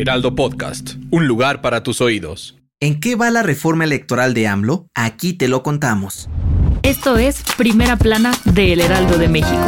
Heraldo Podcast, un lugar para tus oídos. ¿En qué va la reforma electoral de AMLO? Aquí te lo contamos. Esto es Primera Plana de El Heraldo de México.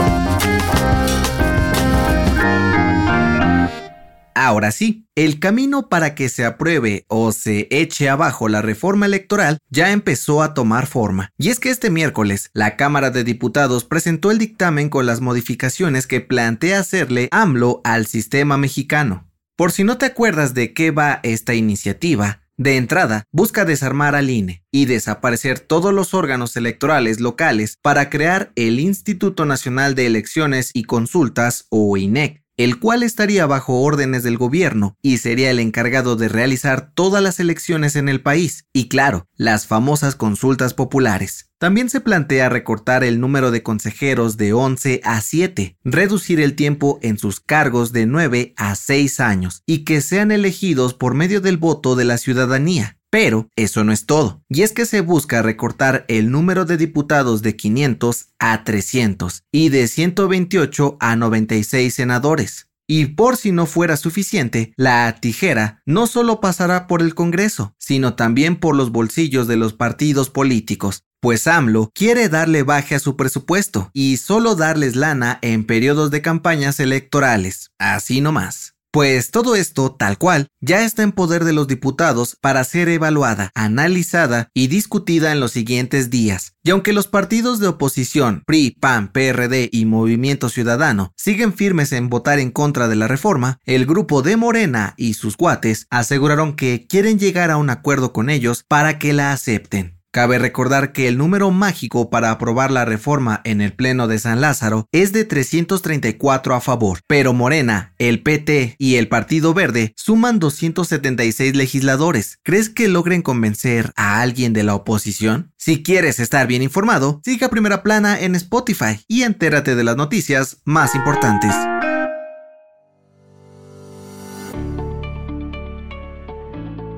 Ahora sí, el camino para que se apruebe o se eche abajo la reforma electoral ya empezó a tomar forma. Y es que este miércoles, la Cámara de Diputados presentó el dictamen con las modificaciones que plantea hacerle AMLO al sistema mexicano. Por si no te acuerdas de qué va esta iniciativa, de entrada, busca desarmar al INE y desaparecer todos los órganos electorales locales para crear el Instituto Nacional de Elecciones y Consultas o INEC el cual estaría bajo órdenes del gobierno y sería el encargado de realizar todas las elecciones en el país y claro, las famosas consultas populares. También se plantea recortar el número de consejeros de 11 a 7, reducir el tiempo en sus cargos de 9 a 6 años y que sean elegidos por medio del voto de la ciudadanía. Pero eso no es todo, y es que se busca recortar el número de diputados de 500 a 300 y de 128 a 96 senadores. Y por si no fuera suficiente, la tijera no solo pasará por el Congreso, sino también por los bolsillos de los partidos políticos, pues AMLO quiere darle baje a su presupuesto y solo darles lana en periodos de campañas electorales, así nomás. Pues todo esto, tal cual, ya está en poder de los diputados para ser evaluada, analizada y discutida en los siguientes días. Y aunque los partidos de oposición, PRI, PAN, PRD y Movimiento Ciudadano siguen firmes en votar en contra de la reforma, el grupo de Morena y sus cuates aseguraron que quieren llegar a un acuerdo con ellos para que la acepten. Cabe recordar que el número mágico para aprobar la reforma en el Pleno de San Lázaro es de 334 a favor, pero Morena, el PT y el Partido Verde suman 276 legisladores. ¿Crees que logren convencer a alguien de la oposición? Si quieres estar bien informado, siga Primera Plana en Spotify y entérate de las noticias más importantes.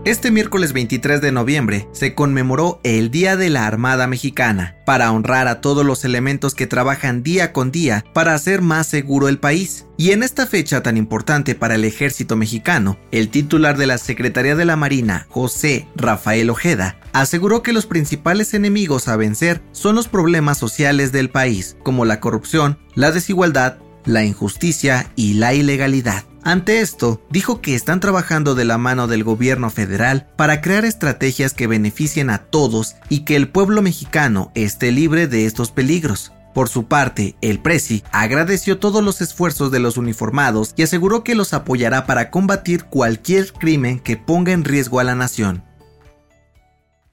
Este miércoles 23 de noviembre se conmemoró el Día de la Armada Mexicana, para honrar a todos los elementos que trabajan día con día para hacer más seguro el país. Y en esta fecha tan importante para el ejército mexicano, el titular de la Secretaría de la Marina, José Rafael Ojeda, aseguró que los principales enemigos a vencer son los problemas sociales del país, como la corrupción, la desigualdad, la injusticia y la ilegalidad. Ante esto, dijo que están trabajando de la mano del gobierno federal para crear estrategias que beneficien a todos y que el pueblo mexicano esté libre de estos peligros. Por su parte, el Presi agradeció todos los esfuerzos de los uniformados y aseguró que los apoyará para combatir cualquier crimen que ponga en riesgo a la nación.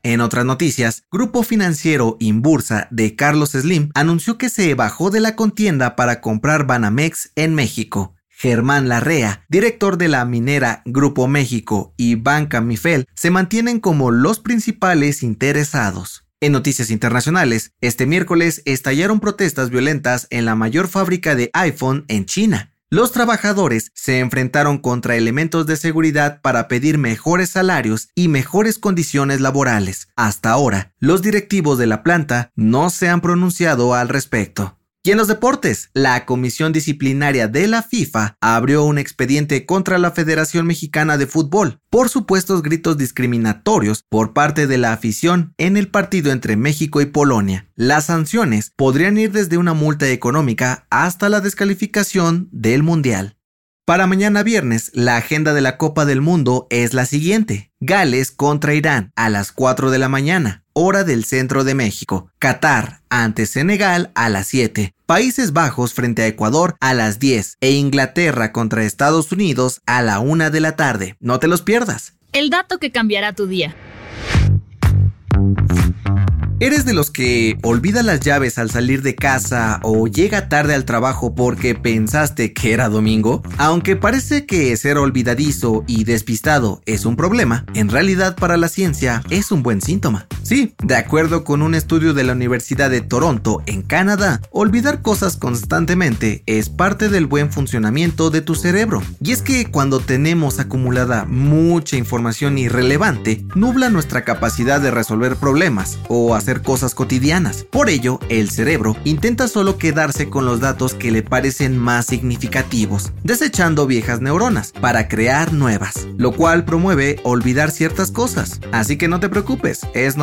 En otras noticias, Grupo Financiero Inbursa de Carlos Slim anunció que se bajó de la contienda para comprar Banamex en México. Germán Larrea, director de la minera Grupo México y Banca Mifel, se mantienen como los principales interesados. En noticias internacionales, este miércoles estallaron protestas violentas en la mayor fábrica de iPhone en China. Los trabajadores se enfrentaron contra elementos de seguridad para pedir mejores salarios y mejores condiciones laborales. Hasta ahora, los directivos de la planta no se han pronunciado al respecto. Y en los deportes, la Comisión Disciplinaria de la FIFA abrió un expediente contra la Federación Mexicana de Fútbol por supuestos gritos discriminatorios por parte de la afición en el partido entre México y Polonia. Las sanciones podrían ir desde una multa económica hasta la descalificación del Mundial. Para mañana viernes, la agenda de la Copa del Mundo es la siguiente. Gales contra Irán a las 4 de la mañana, hora del centro de México. Qatar ante Senegal a las 7. Países Bajos frente a Ecuador a las 10. E Inglaterra contra Estados Unidos a la 1 de la tarde. No te los pierdas. El dato que cambiará tu día. ¿Eres de los que olvida las llaves al salir de casa o llega tarde al trabajo porque pensaste que era domingo? Aunque parece que ser olvidadizo y despistado es un problema, en realidad para la ciencia es un buen síntoma. Sí, de acuerdo con un estudio de la Universidad de Toronto en Canadá, olvidar cosas constantemente es parte del buen funcionamiento de tu cerebro. Y es que cuando tenemos acumulada mucha información irrelevante, nubla nuestra capacidad de resolver problemas o hacer cosas cotidianas. Por ello, el cerebro intenta solo quedarse con los datos que le parecen más significativos, desechando viejas neuronas para crear nuevas, lo cual promueve olvidar ciertas cosas. Así que no te preocupes, es